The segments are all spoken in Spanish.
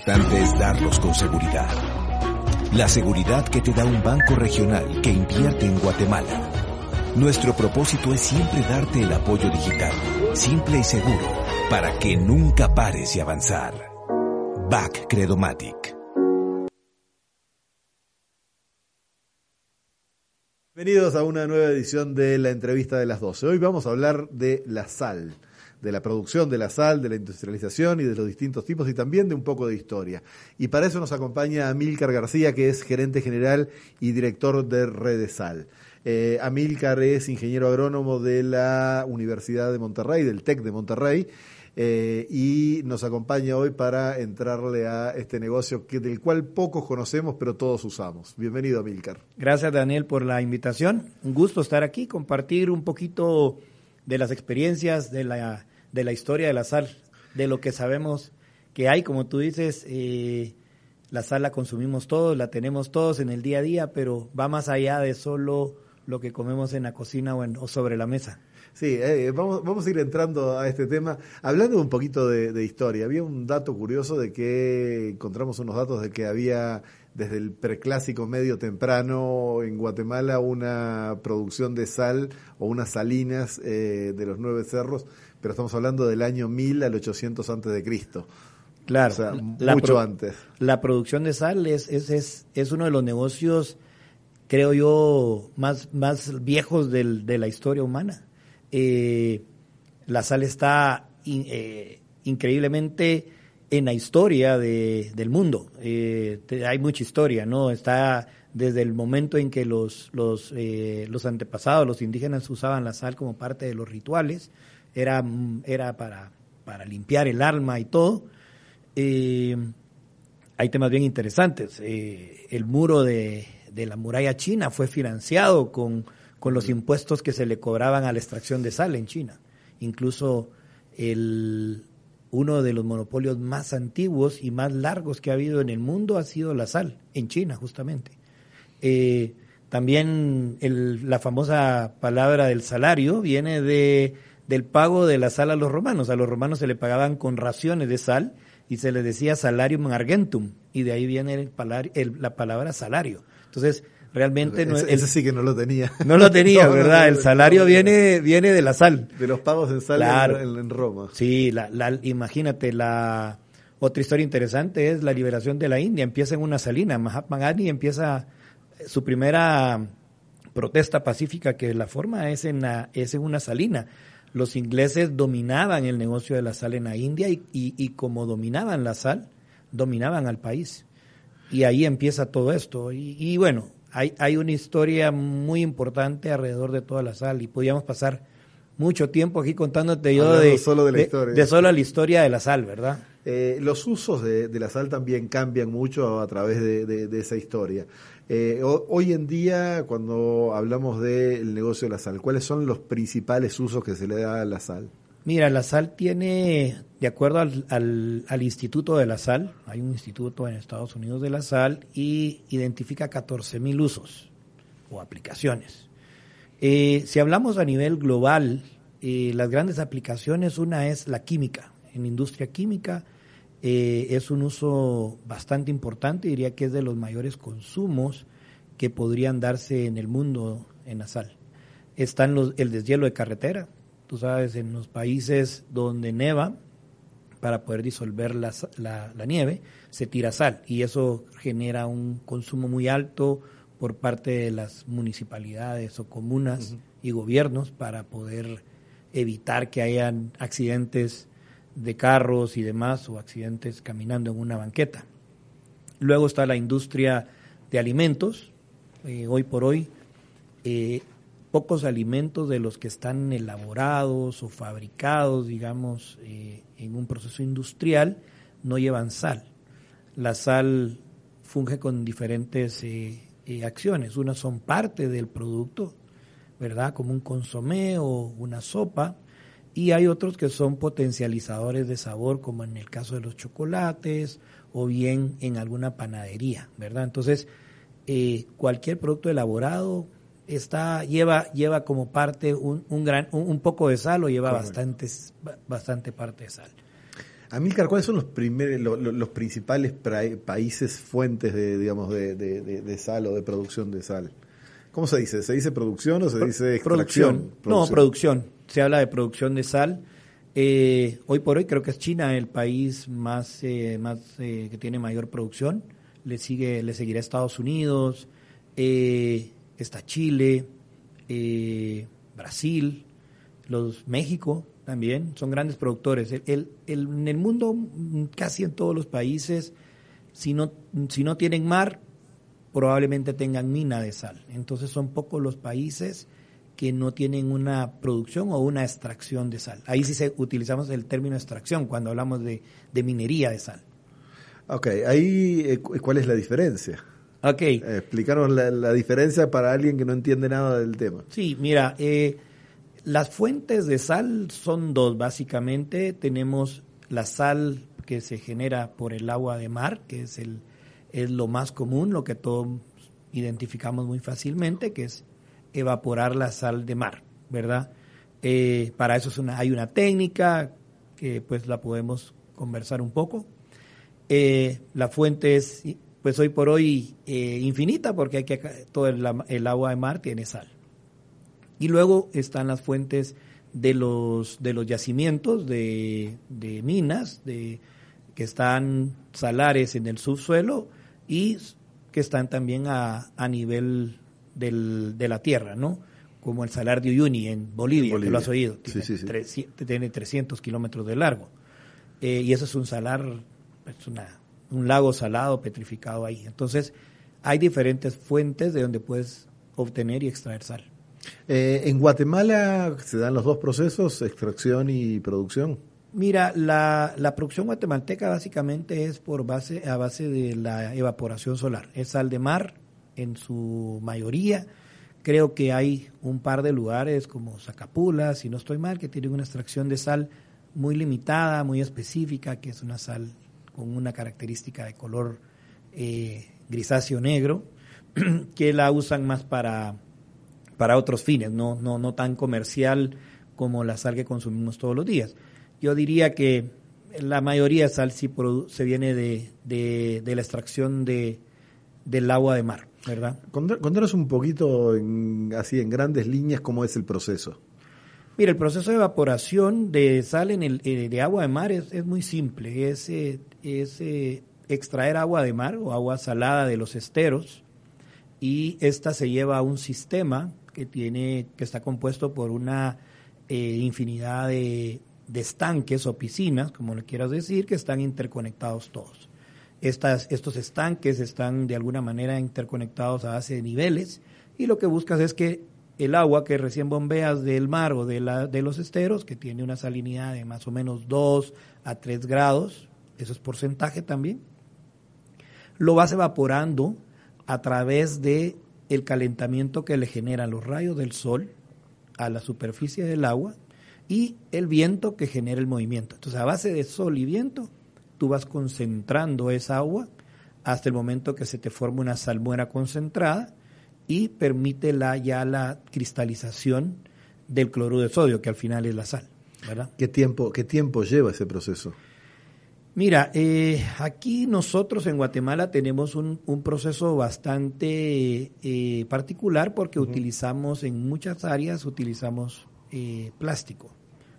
importante es darlos con seguridad. La seguridad que te da un banco regional que invierte en Guatemala. Nuestro propósito es siempre darte el apoyo digital, simple y seguro, para que nunca pares de avanzar. Back Credomatic. Bienvenidos a una nueva edición de la entrevista de las 12. Hoy vamos a hablar de la sal, de la producción de la sal, de la industrialización y de los distintos tipos y también de un poco de historia. Y para eso nos acompaña Amílcar García, que es gerente general y director de Redesal. Eh, Amílcar es ingeniero agrónomo de la Universidad de Monterrey, del TEC de Monterrey, eh, y nos acompaña hoy para entrarle a este negocio que, del cual pocos conocemos, pero todos usamos. Bienvenido, Amílcar. Gracias, Daniel, por la invitación. Un gusto estar aquí, compartir un poquito de las experiencias, de la, de la historia de la sal, de lo que sabemos que hay, como tú dices, eh, la sal la consumimos todos, la tenemos todos en el día a día, pero va más allá de solo lo que comemos en la cocina o, en, o sobre la mesa. Sí, eh, vamos, vamos a ir entrando a este tema. Hablando un poquito de, historia, había un dato curioso de que encontramos unos datos de que había desde el preclásico medio temprano en Guatemala una producción de sal o unas salinas eh, de los nueve cerros, pero estamos hablando del año 1000 al 800 antes de Cristo. Claro, o sea, mucho antes. La producción de sal es, es, es, es uno de los negocios creo yo, más, más viejos del, de la historia humana. Eh, la sal está eh, increíblemente en la historia de, del mundo. Eh, hay mucha historia, ¿no? Está desde el momento en que los, los, los antepasados, los indígenas usaban la sal como parte de los rituales, era, era para, para limpiar el alma y todo. hay temas bien interesantes. el muro de, de la muralla china fue financiado con, con los impuestos que se le cobraban a la extracción de sal en China. Incluso el, uno de los monopolios más antiguos y más largos que ha habido en el mundo ha sido la sal, en China justamente. Eh, también el, la famosa palabra del salario viene de, del pago de la sal a los romanos. A los romanos se le pagaban con raciones de sal y se les decía salarium argentum, y de ahí viene el, la palabra salario. Entonces, realmente no ese, ese sí que no lo tenía. No lo tenía, ¿verdad? el salario viene viene de la sal. De los pagos en sal en, Roma. Sí, la, la, imagínate, la otra historia interesante es la liberación de la India. Empieza en una salina. Mahatma Gandhi empieza su primera protesta pacífica que la forma es en, la, es en una salina. Los ingleses dominaban el negocio de la sal en la India y, y, y como dominaban la sal, dominaban al país. Y ahí empieza todo esto. Y, bueno, hay, hay una historia muy importante alrededor de toda la sal y podíamos pasar mucho tiempo aquí contándote yo de, solo de, la historia. de, solo la historia de la sal, ¿verdad? Eh, los usos de, la sal también cambian mucho a través de, esa historia. Eh, hoy en día, cuando hablamos del negocio de la sal, ¿cuáles son los principales usos que se le da a la sal? Mira, la sal tiene, de acuerdo al, al, Instituto de la Sal, hay un instituto en Estados Unidos de la sal y identifica 14.000 mil usos o aplicaciones. Eh, si hablamos a nivel global, eh, las grandes aplicaciones, una es la química. En industria química eh, es un uso bastante importante, diría que es de los mayores consumos que podrían darse en el mundo en la sal. Están los, el deshielo de carretera, tú sabes, en los países donde neva, para poder disolver la, la, nieve, se tira sal y eso genera un consumo muy alto por parte de las municipalidades o comunas y gobiernos para poder evitar que hayan accidentes de carros y demás o accidentes caminando en una banqueta. Luego está la industria de alimentos. Eh, hoy por hoy eh, pocos alimentos de los que están elaborados o fabricados, digamos, eh, en un proceso industrial, no llevan sal. La sal funge con diferentes eh, eh, acciones. Unas son parte del producto, ¿verdad? Como un consomé o una sopa. Y hay otros que son potencializadores de sabor, como en el caso de los chocolates o bien en alguna panadería, ¿verdad? Entonces, cualquier producto elaborado está lleva lleva como parte un, un gran un, poco de sal o lleva bastantes bastante parte de sal. Amílcar, ¿cuáles son los primeros los, principales países fuentes de digamos de, de, sal o de producción de sal? ¿Cómo se dice? ¿Se dice producción o se dice extracción? Producción. No, producción. Se habla de producción de sal. Eh, hoy por hoy creo que es China el país más, eh, más eh, que tiene mayor producción. Le sigue, le seguirá Estados Unidos, está Chile, Brasil, los México también son grandes productores. El, en el mundo casi en todos los países, si no, si no tienen mar, probablemente tengan mina de sal. Entonces son pocos los países que no tienen una producción o una extracción de sal. Ahí sí se, utilizamos el término extracción cuando hablamos de, minería de sal. Ok, ahí, eh, ¿cuál es la diferencia? Ok. Eh, explicaros la, diferencia para alguien que no entiende nada del tema. Sí, mira, eh, las fuentes de sal son dos, básicamente. Tenemos la sal que se genera por el agua de mar, que es, el, es lo más común, lo que todos identificamos muy fácilmente, que es evaporar la sal de mar, ¿verdad? Eh, para eso es una, hay una técnica que pues la podemos conversar un poco. Eh, la fuente es pues hoy por hoy eh, infinita porque hay que todo el, agua de mar tiene sal. Y luego están las fuentes de los de los yacimientos de, de minas de que están salares en el subsuelo y que están también a, a nivel del, de la tierra, ¿no? Como el Salar de Uyuni en Bolivia, que lo has oído, tiene, 300 kilómetros de largo. Eh, y eso es un salar, es una, un lago salado petrificado ahí. Entonces, hay diferentes fuentes de donde puedes obtener y extraer sal. Eh, ¿En Guatemala se dan los dos procesos, extracción y producción? Mira, la, la, producción guatemalteca básicamente es por base a base de la evaporación solar. Es sal de mar en su mayoría. Creo que hay un par de lugares como Zacapula, si no estoy mal, que tienen una extracción de sal muy limitada, muy específica, que es una sal con una característica de color eh, grisáceo negro, que la usan más para, para otros fines, no, no, no tan comercial como la sal que consumimos todos los días. Yo diría que la mayoría de sal sí se viene de, de, la extracción de, del agua de mar. ¿verdad? Contanos un poquito, así en grandes líneas, cómo es el proceso. Mira, el proceso de evaporación de sal en el, eh, de agua de mar es, es muy simple. Es, eh, es eh, extraer agua de mar o agua salada de los esteros y esta se lleva a un sistema que tiene que está compuesto por una infinidad de, de estanques o piscinas, como le quieras decir, que están interconectados todos. Estas, estos estanques están de alguna manera interconectados a base de niveles y lo que buscas es que el agua que recién bombeas del mar o de, la, de los esteros, que tiene una salinidad de más o menos 2 a 3 grados, eso es porcentaje también, lo vas evaporando a través de el calentamiento que le generan los rayos del sol a la superficie del agua y el viento que genera el movimiento. Entonces, a base de sol y viento, tú vas concentrando esa agua hasta el momento que se te forma una salmuera concentrada y permite la, ya la cristalización del cloruro de sodio, que al final es la sal. ¿verdad? ¿Qué tiempo, qué tiempo lleva ese proceso? Mira, eh, aquí nosotros en Guatemala tenemos un, proceso bastante eh, particular porque utilizamos en muchas áreas, utilizamos eh, plástico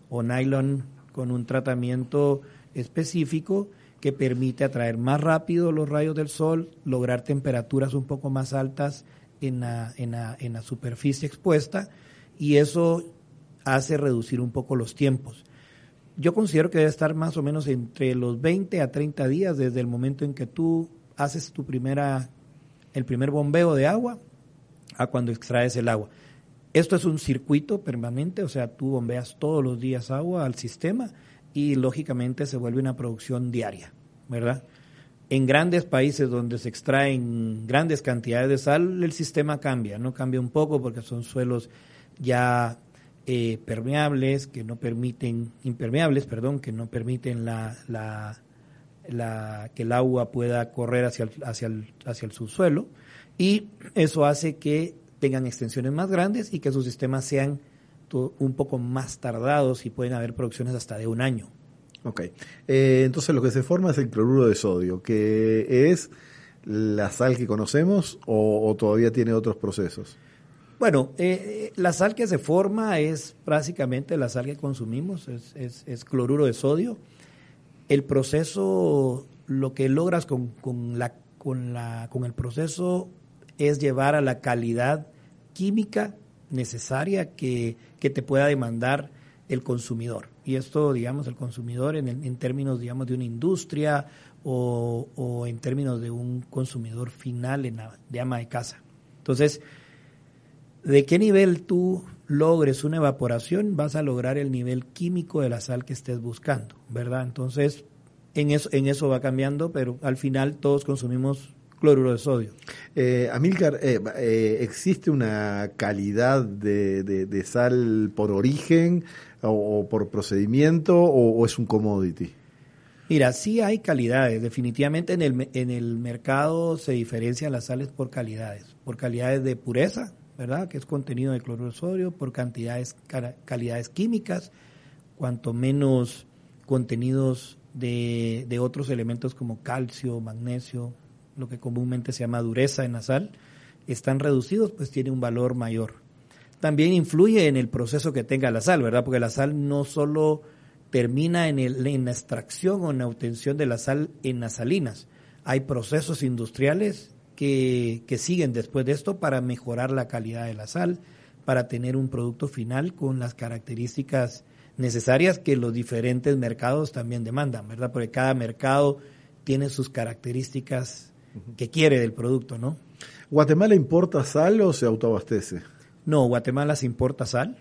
o nylon con un tratamiento específico que permite atraer más rápido los rayos del sol, lograr temperaturas un poco más altas en la, en la, en la superficie expuesta y eso hace reducir un poco los tiempos. Yo considero que debe estar más o menos entre los 20 a 30 días desde el momento en que tú haces tu primera, el primer bombeo de agua a cuando extraes el agua. Esto es un circuito permanente, o sea, tú bombeas todos los días agua al sistema y lógicamente se vuelve una producción diaria, ¿verdad? En grandes países donde se extraen grandes cantidades de sal, el sistema cambia, ¿no? Cambia un poco porque son suelos ya eh, permeables, que no permiten, impermeables, perdón, que no permiten la, la, la, que el agua pueda correr hacia el, hacia, el, hacia el subsuelo y eso hace que tengan extensiones más grandes y que sus sistemas sean un poco más tardados y pueden haber producciones hasta de un año. Ok, eh, entonces lo que se forma es el cloruro de sodio, que es la sal que conocemos o, todavía tiene otros procesos. Bueno, eh, la sal que se forma es básicamente la sal que consumimos, es, cloruro de sodio. El proceso, lo que logras con, con, la, con, la, con el proceso es llevar a la calidad química necesaria que, te pueda demandar el consumidor. Y esto, digamos, el consumidor en, en términos, digamos, de una industria o, en términos de un consumidor final en de ama de casa. Entonces, ¿de qué nivel tú logres una evaporación? Vas a lograr el nivel químico de la sal que estés buscando, ¿verdad? Entonces, en eso, en eso va cambiando, pero al final todos consumimos cloruro de sodio. Eh, Amilcar, eh, eh, ¿existe una calidad de, sal por origen o, por procedimiento o, es un commodity? Mira, sí hay calidades. Definitivamente en el, en el mercado se diferencian las sales por calidades. Por calidades de pureza, ¿verdad? Que es contenido de cloruro sodio, por cantidades, calidades químicas, cuanto menos contenidos de, de otros elementos como calcio, magnesio, lo que comúnmente se llama dureza en la sal, están reducidos, pues tiene un valor mayor. También influye en el proceso que tenga la sal, ¿verdad? Porque la sal no solo termina en, el, en la extracción o en la obtención de la sal en las salinas. Hay procesos industriales que, que siguen después de esto para mejorar la calidad de la sal, para tener un producto final con las características necesarias que los diferentes mercados también demandan, ¿verdad? Porque cada mercado tiene sus características que quiere del producto, ¿no? ¿Guatemala importa sal o se autoabastece? No, Guatemala se importa sal,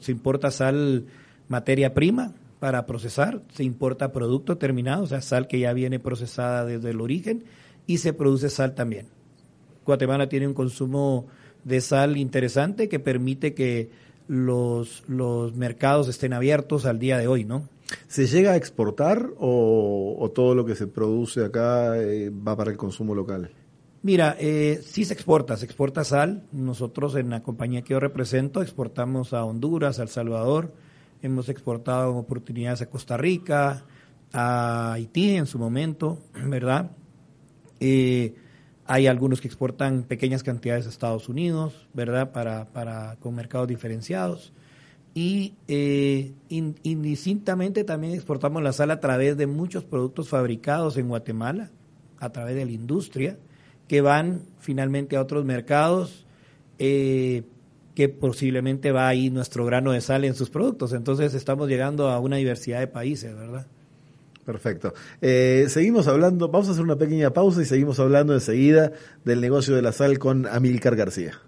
se importa sal materia prima para procesar, se importa producto terminado, o sea, sal que ya viene procesada desde el origen y se produce sal también. Guatemala tiene un consumo de sal interesante que permite que los, los mercados estén abiertos al día de hoy, ¿no? ¿Se llega a exportar o, todo lo que se produce acá eh, va para el consumo local? Mira, eh, sí se exporta, se exporta sal. Nosotros en la compañía que yo represento exportamos a Honduras, a El Salvador, hemos exportado oportunidades a Costa Rica, a Haití en su momento, ¿verdad? Eh, hay algunos que exportan pequeñas cantidades a Estados Unidos, ¿verdad? Para, para, con mercados diferenciados y eh, indistintamente también exportamos la sal a través de muchos productos fabricados en Guatemala, a través de la industria, que van finalmente a otros mercados, eh, que posiblemente va ahí nuestro grano de sal en sus productos. Entonces estamos llegando a una diversidad de países, ¿verdad? Perfecto. Eh, seguimos hablando, vamos a hacer una pequeña pausa y seguimos hablando enseguida del negocio de la sal con Amilcar García.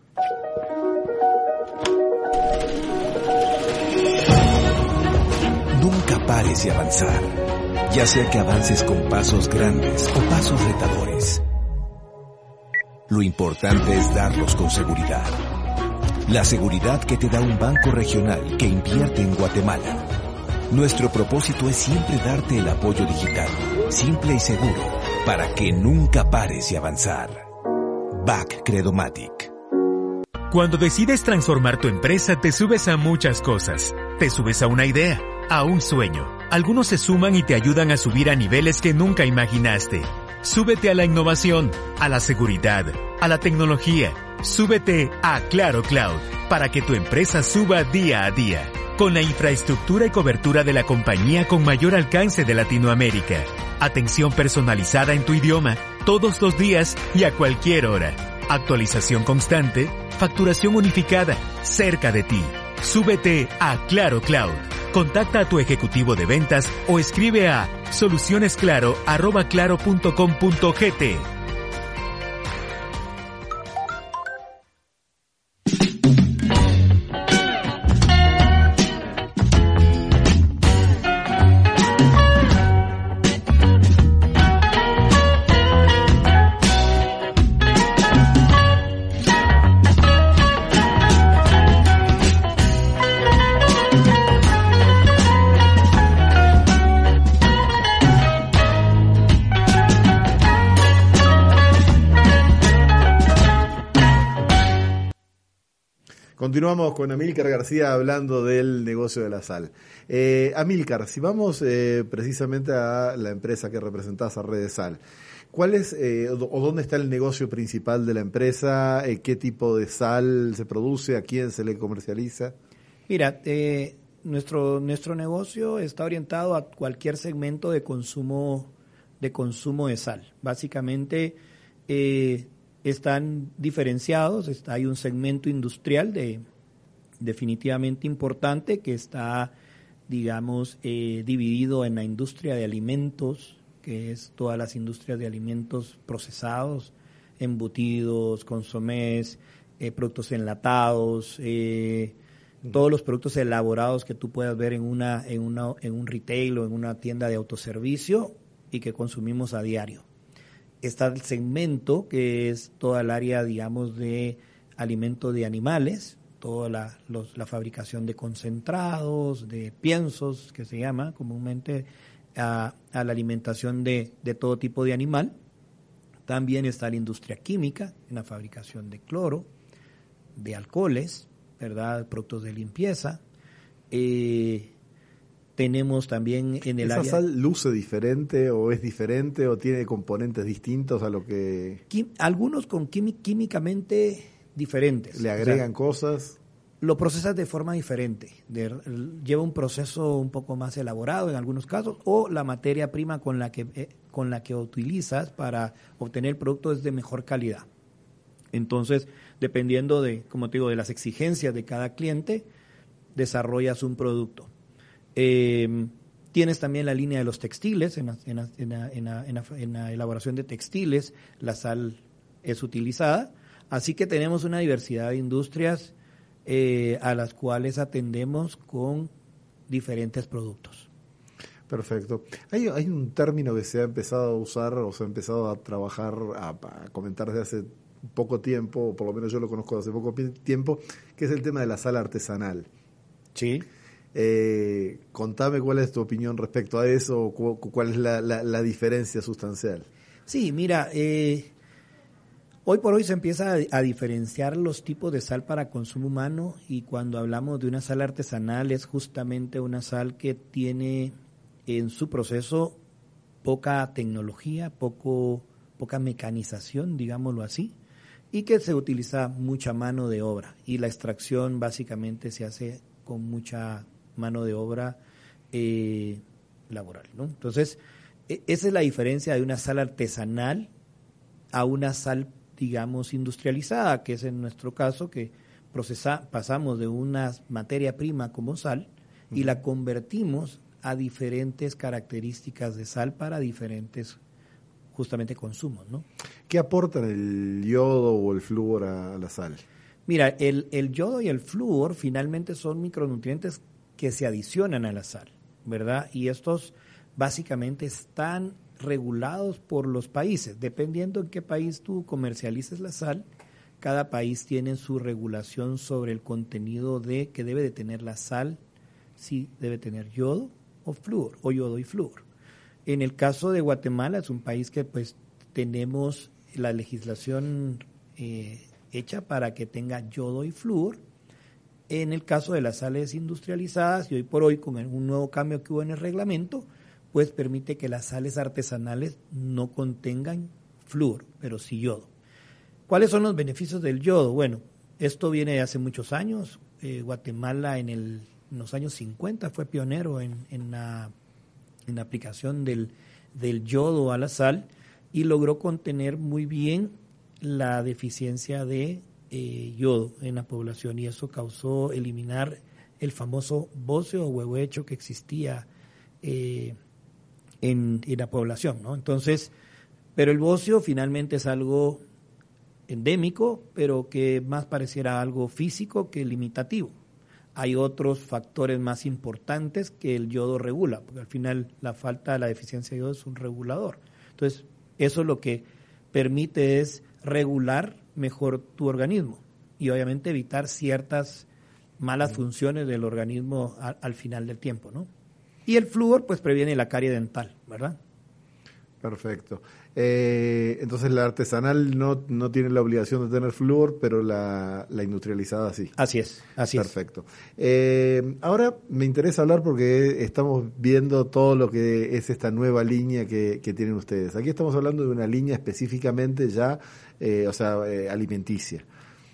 pares y avanzar, ya sea que avances con pasos grandes o pasos retadores. Lo importante es darlos con seguridad. La seguridad que te da un banco regional que invierte en Guatemala. Nuestro propósito es siempre darte el apoyo digital, simple y seguro, para que nunca pares y avanzar. Back Credomatic. Cuando decides transformar tu empresa, te subes a muchas cosas. Te subes a una idea a un sueño. Algunos se suman y te ayudan a subir a niveles que nunca imaginaste. Súbete a la innovación, a la seguridad, a la tecnología. Súbete a Claro Cloud para que tu empresa suba día a día. Con la infraestructura y cobertura de la compañía con mayor alcance de Latinoamérica. Atención personalizada en tu idioma, todos los días y a cualquier hora. Actualización constante, facturación unificada, cerca de ti. Súbete a Claro Cloud Contacta a tu ejecutivo de ventas o escribe a solucionesclaro.claro.com.gt. Continuamos con Amílcar García hablando del negocio de la sal. Eh, Amílcar, si vamos eh, precisamente a la empresa que representás, a Red Sal, ¿cuál es eh, o dónde está el negocio principal de la empresa? Eh, ¿Qué tipo de sal se produce? ¿A quién se le comercializa? Mira, nuestro, nuestro negocio está orientado a cualquier segmento de consumo de consumo de sal. Básicamente están diferenciados, está, hay un segmento industrial de, definitivamente importante que está, digamos, eh, dividido en la industria de alimentos, que es todas las industrias de alimentos procesados, embutidos, consomés, eh, productos enlatados, eh, todos los productos elaborados que tú puedas ver en una, en una, en un retail o en una tienda de autoservicio y que consumimos a diario. Está el segmento que es toda el área, digamos, de alimento de animales, toda la, la fabricación de concentrados, de piensos, que se llama comúnmente, a, a la alimentación de, de todo tipo de animal. También está la industria química, en la fabricación de cloro, de alcoholes, ¿verdad? Productos de limpieza. Eh, tenemos también en el ¿Esa área... sal luce diferente o es diferente o tiene componentes distintos a lo que algunos con químicamente diferentes. le O sea, agregan cosas? lo procesas de forma diferente. De- lleva un proceso un poco más elaborado en algunos casos o la materia prima con la que eh, con la que utilizas para obtener el producto es de mejor calidad. Entonces, dependiendo de, como te digo, de las exigencias de cada cliente, desarrollas un producto. Eh, tienes también la línea de los textiles, en la, en la- en la- en elaboración de textiles, la sal es utilizada. Así que tenemos una diversidad de industrias eh, a las cuales atendemos con diferentes productos. Perfecto. Hay, hay un término que se ha empezado a usar o se ha empezado a trabajar, a, a comentar desde hace poco tiempo, o por lo menos yo lo conozco desde hace poco tiempo, que es el tema de la sal artesanal. Sí. Eh, contame cuál es tu opinión respecto a eso, cu- cuál es la, diferencia sustancial. Sí, mira, eh, hoy por hoy se empieza a, a diferenciar los tipos de sal para consumo humano y cuando hablamos de una sal artesanal es justamente una sal que tiene en su proceso poca tecnología, poco, poca mecanización, digámoslo así, y que se utiliza mucha mano de obra y la extracción básicamente se hace con mucha mano de obra eh, laboral. ¿no? Entonces, e- esa es la diferencia de una sal artesanal a una sal, digamos, industrializada, que es en nuestro caso que procesa, pasamos de una materia prima como sal y la convertimos a diferentes características de sal para diferentes justamente consumos, ¿no? ¿Qué aportan el yodo o el flúor a, a la sal? Mira, el, el yodo y el flúor finalmente son micronutrientes que se adicionan a la sal, ¿verdad? Y estos básicamente están regulados por los países. Dependiendo en qué país tú comercialices la sal, cada país tiene su regulación sobre el contenido de que debe de tener la sal, si debe tener yodo o flúor, o yodo y flúor. En el caso de Guatemala es un país que pues tenemos la legislación eh, hecha para que tenga yodo y flúor. En el caso de las sales industrializadas, y hoy por hoy con un nuevo cambio que hubo en el reglamento, pues permite que las sales artesanales no contengan flúor, pero sí yodo. ¿Cuáles son los beneficios del yodo? Bueno, esto viene de hace muchos años. Eh, Guatemala en, los años 50 fue pionero en, en la, en la aplicación del, del yodo a la sal y logró contener muy bien la deficiencia de eh, yodo en la población y eso causó eliminar el famoso bocio o huevo hecho que existía eh, en, en la población, ¿no? Entonces, pero el bocio finalmente es algo endémico, pero que más pareciera algo físico que limitativo. Hay otros factores más importantes que el yodo regula, porque al final la falta, la deficiencia de yodo es un regulador. Entonces, eso lo que permite es regular mejor tu organismo y obviamente evitar ciertas malas funciones del organismo a- al final del tiempo, ¿no? Y el flúor, pues previene la carie dental, ¿verdad? Perfecto. Eh, entonces la artesanal no, no tiene la obligación de tener flúor, pero la, la industrializada sí. Así es, así Perfecto. Eh, ahora me interesa hablar porque estamos viendo todo lo que es esta nueva línea que, que tienen ustedes. Aquí estamos hablando de una línea específicamente ya, eh, o sea, eh, alimenticia.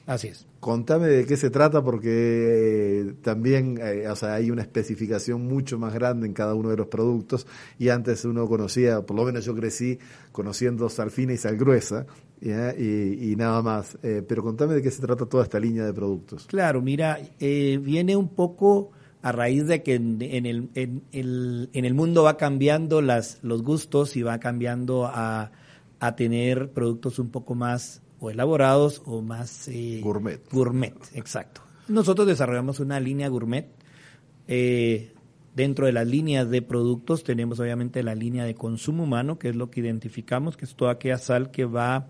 Así es. Contame de qué se trata porque eh, también eh, o sea, hay una especificación mucho más grande en cada uno de los productos y antes uno conocía, por lo menos yo crecí conociendo sal fina y sal gruesa ¿ya? Y, y nada más. Eh, pero contame de qué se trata toda esta línea de productos. Claro, mira, eh, viene un poco a raíz de que en, en el, en, el, en el mundo va cambiando las, los gustos y va cambiando a, a tener productos un poco más o elaborados o más eh, Gourmet. Gourmet, exacto. Nosotros desarrollamos una línea gourmet. eh, dentro de las líneas de productos tenemos obviamente la línea de consumo humano, que es lo que identificamos, que es toda aquella sal que va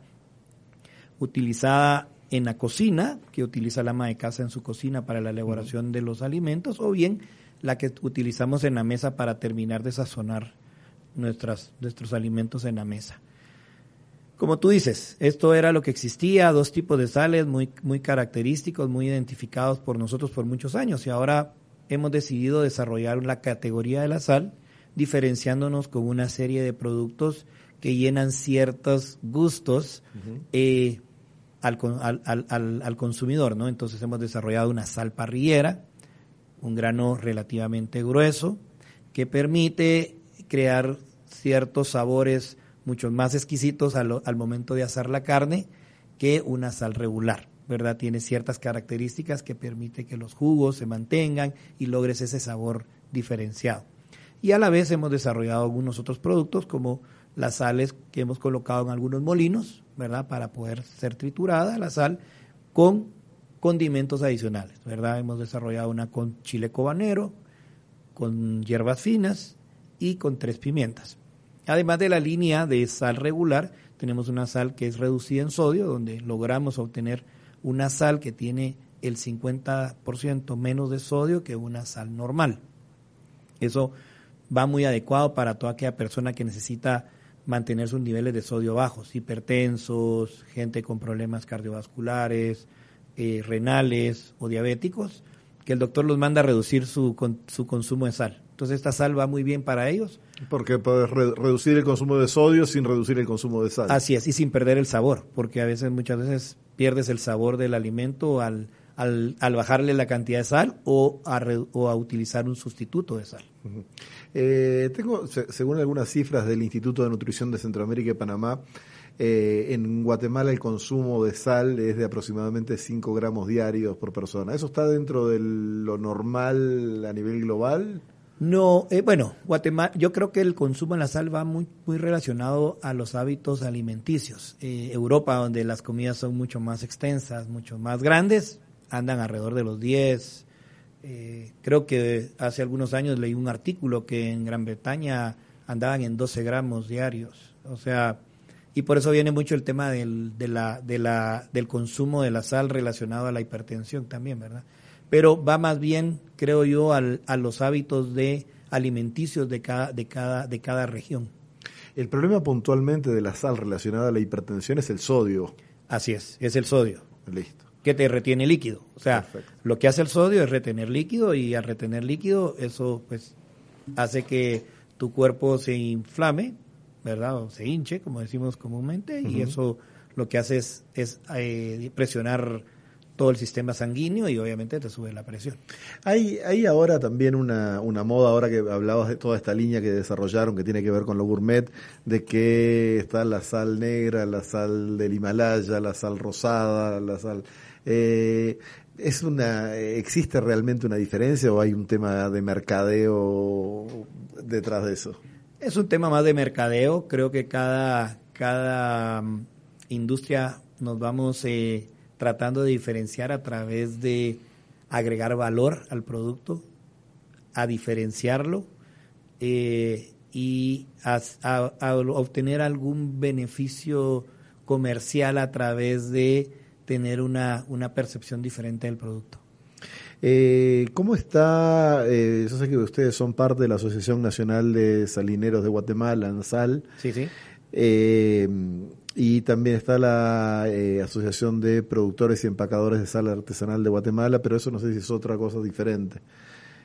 utilizada en la cocina, que utiliza la ama de casa en su cocina para la elaboración de los alimentos, o bien la que utilizamos en la mesa para terminar de sazonar nuestras, nuestros alimentos en la mesa. Como tú dices, esto era lo que existía, dos tipos de sales muy, muy característicos, muy identificados por nosotros por muchos años, y ahora hemos decidido desarrollar la categoría de la sal, diferenciándonos con una serie de productos que llenan ciertos gustos eh, al, al- al- al consumidor, ¿no? Entonces hemos desarrollado una sal parrillera, un grano relativamente grueso, que permite crear ciertos sabores mucho más exquisitos al, al momento de asar la carne que una sal regular, ¿verdad? Tiene ciertas características que permite que los jugos se mantengan y logres ese sabor diferenciado. Y a la vez hemos desarrollado algunos otros productos como las sales que hemos colocado en algunos molinos, ¿verdad? Para poder ser triturada la sal con condimentos adicionales, ¿verdad? Hemos desarrollado una con chile cobanero, con hierbas finas y con tres pimientas. Además de la línea de sal regular, tenemos una sal que es reducida en sodio, donde logramos obtener una sal que tiene el 50% menos de sodio que una sal normal. Eso va muy adecuado para toda aquella persona que necesita mantener sus niveles de sodio bajos, hipertensos, gente con problemas cardiovasculares, eh, renales o diabéticos, que el doctor los manda a reducir su, su consumo de sal. Entonces esta sal va muy bien para ellos. Porque puedes re- reducir el consumo de sodio sin reducir el consumo de sal. Así es, y sin perder el sabor, porque a veces, muchas veces pierdes el sabor del alimento al, al, al bajarle la cantidad de sal o a, re- o a utilizar un sustituto de sal. Eh, tengo, se- según algunas cifras del Instituto de Nutrición de Centroamérica y Panamá, eh, en Guatemala el consumo de sal es de aproximadamente 5 gramos diarios por persona. ¿Eso está dentro de lo normal a nivel global? No, eh, bueno, Guatemala, yo creo que el consumo de la sal va muy, muy relacionado a los hábitos alimenticios. Eh, Europa, donde las comidas son mucho más extensas, mucho más grandes, andan alrededor de los 10. Eh, creo que hace algunos años leí un artículo que en Gran Bretaña andaban en 12 gramos diarios. O sea, y por eso viene mucho el tema del, de la, de la, del consumo de la sal relacionado a la hipertensión también, ¿verdad? Pero va más bien, creo yo, al, a los hábitos de alimenticios de cada, de cada, de cada región. El problema puntualmente de la sal relacionada a la hipertensión es el sodio. Así es, es el sodio, Listo. que te retiene líquido. O sea, Perfecto. lo que hace el sodio es retener líquido y al retener líquido, eso pues hace que tu cuerpo se inflame, ¿verdad? O se hinche, como decimos comúnmente, y eso lo que hace es, es eh, presionar todo el sistema sanguíneo y obviamente te sube la presión. Hay, ahora también una, una moda, ahora que hablabas de toda esta línea que desarrollaron que tiene que ver con lo gourmet, de que está la sal negra, la sal del Himalaya, la sal rosada, la sal... Eh, ¿Es una, ¿Existe realmente una diferencia o hay un tema de mercadeo detrás de eso? Es un tema más de mercadeo. Creo que cada, cada mm, industria nos vamos eh, tratando de diferenciar a través de agregar valor al producto, a diferenciarlo eh, y a, a- a obtener algún beneficio comercial a través de tener una, una percepción diferente del producto. Eh, ¿Cómo está? Eh, yo sé que ustedes son parte de la Asociación Nacional de Salineros de Guatemala, ANSAL. Sí, sí. Eh, y también está la eh, Asociación de Productores y Empacadores de Sal Artesanal de Guatemala, pero eso no sé si es otra cosa diferente.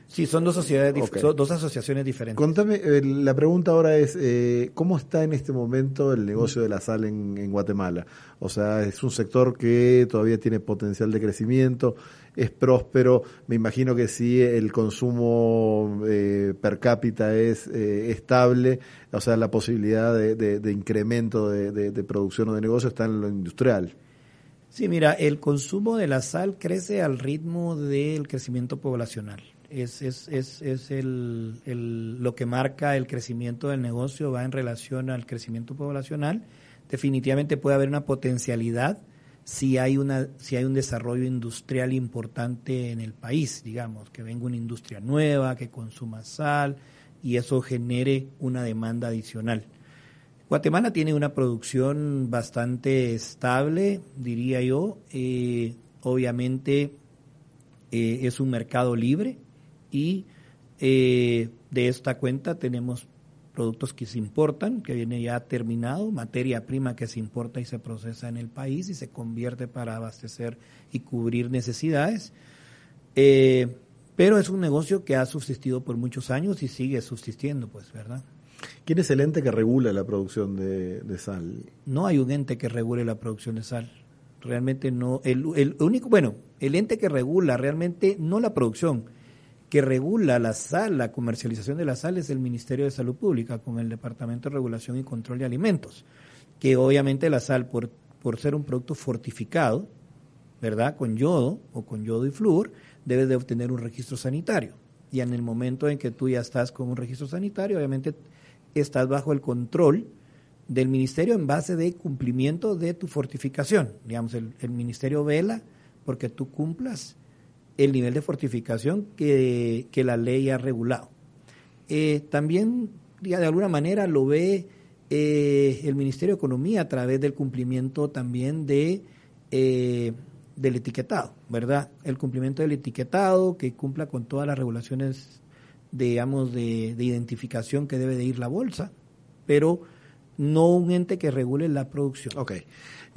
Sí, son dos sociedades, dif- Ok. son dos asociaciones diferentes. Contame, eh, la pregunta ahora es, eh, ¿cómo está en este momento el negocio de la sal en, en Guatemala? O sea, es un sector que todavía tiene potencial de crecimiento, es próspero, me imagino que si el consumo eh, per cápita es eh, estable, o sea, la posibilidad de, de- de incremento de producción o de negocio está en lo industrial. Sí, mira, el consumo de la sal crece al ritmo del crecimiento poblacional. Es, es, es, es el, el- lo que marca el crecimiento del negocio, va en relación al crecimiento poblacional. Definitivamente puede haber una potencialidad si hay, una, si hay un desarrollo industrial importante en el país, digamos, que venga una industria nueva, que consuma sal y eso genere una demanda adicional. Guatemala tiene una producción bastante estable, diría yo. Eh, obviamente eh, es un mercado libre y eh, de esta cuenta tenemos productos que se importan, que viene ya terminado, materia prima que se importa y se procesa en el país y se convierte para abastecer y cubrir necesidades. Eh, pero es un negocio que ha subsistido por muchos años y sigue subsistiendo, pues, ¿verdad? ¿Quién es el ente que regula la producción de, de sal? no hay un ente que regule la producción de sal. Realmente no. El, el único, bueno, el ente que regula realmente no la producción, que regula la sal, la comercialización de la sal es el Ministerio de Salud Pública con el Departamento de Regulación y Control de Alimentos, que obviamente la sal por, por ser un producto fortificado, ¿verdad? Con yodo o con yodo y flúor, debe de obtener un registro sanitario. Y en el momento en que tú ya estás con un registro sanitario, obviamente estás bajo el control del ministerio en base de cumplimiento de tu fortificación. Digamos, el ministerio vela porque tú cumplas el nivel de fortificación que, que la ley ha regulado. Eh, también, ya de alguna manera, lo ve eh, el Ministerio de Economía a través del cumplimiento también de eh, del etiquetado, ¿verdad? El cumplimiento del etiquetado, que cumpla con todas las regulaciones, digamos, de, de identificación que debe de ir la bolsa, pero no un ente que regule la producción. Ok.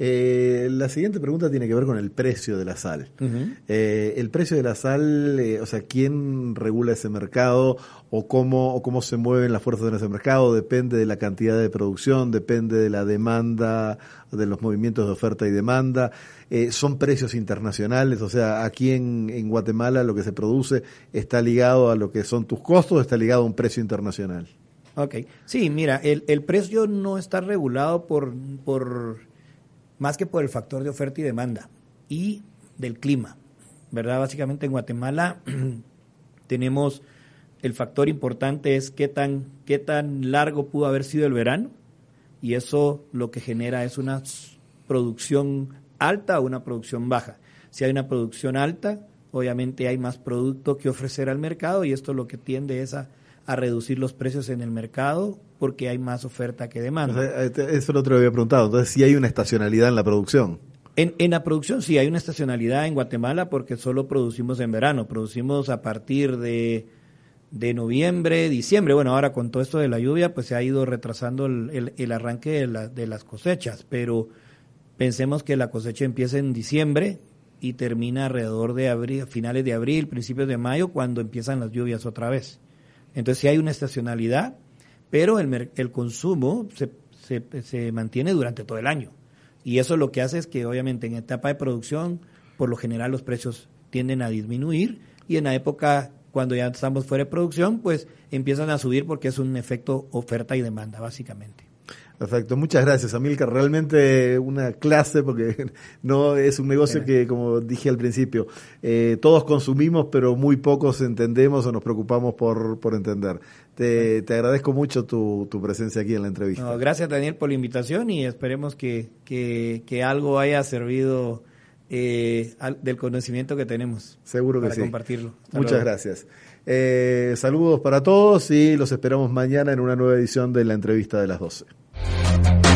Eh, la siguiente pregunta tiene que ver con el precio de la sal. Eh, el precio de la sal, eh, o sea, ¿quién regula ese mercado o cómo, o cómo se mueven las fuerzas en ese mercado? Depende de la cantidad de producción, depende de la demanda, de los movimientos de oferta y demanda. Eh, son precios internacionales, o sea, aquí en, en Guatemala lo que se produce está ligado a lo que son tus costos, está ligado a un precio internacional. Ok, sí, mira, el, el precio no está regulado por, por más que por el factor de oferta y demanda y del clima, ¿verdad? Básicamente en Guatemala tenemos el factor importante es qué tan, qué tan largo pudo haber sido el verano y eso lo que genera es una producción alta o una producción baja. Si hay una producción alta, obviamente hay más producto que ofrecer al mercado y esto lo que tiende es a, a reducir los precios en el mercado porque hay más oferta que demanda. eh, eso es lo otro que había preguntado. Entonces, si hay una estacionalidad en la producción. En, en la producción sí hay una estacionalidad en Guatemala porque solo producimos en verano, producimos a partir de, de noviembre, diciembre. Bueno, ahora con todo esto de la lluvia, pues se ha ido retrasando el, el- el arranque de, la- de las cosechas, pero pensemos que la cosecha empieza en diciembre y termina alrededor de abril, finales de abril, principios de mayo, cuando empiezan las lluvias otra vez. Entonces sí hay una estacionalidad, pero el, el consumo se, se, se mantiene durante todo el año. Y eso lo que hace es que obviamente en etapa de producción, por lo general los precios tienden a disminuir y en la época cuando ya estamos fuera de producción, pues empiezan a subir porque es un efecto oferta y demanda, básicamente. Perfecto, muchas gracias, Amilcar. Realmente una clase porque no es un negocio que, como dije al principio, eh, todos consumimos, pero muy pocos entendemos o nos preocupamos por, por entender. Te, te agradezco mucho tu, tu presencia aquí en la entrevista. No, gracias Daniel por la invitación y esperemos que, que, que algo haya servido eh, al- del conocimiento que tenemos. Seguro que para sí. compartirlo. Hasta Muchas luego. gracias. Eh, saludos para todos y los esperamos mañana en una nueva edición de la entrevista de las 12. Thank you.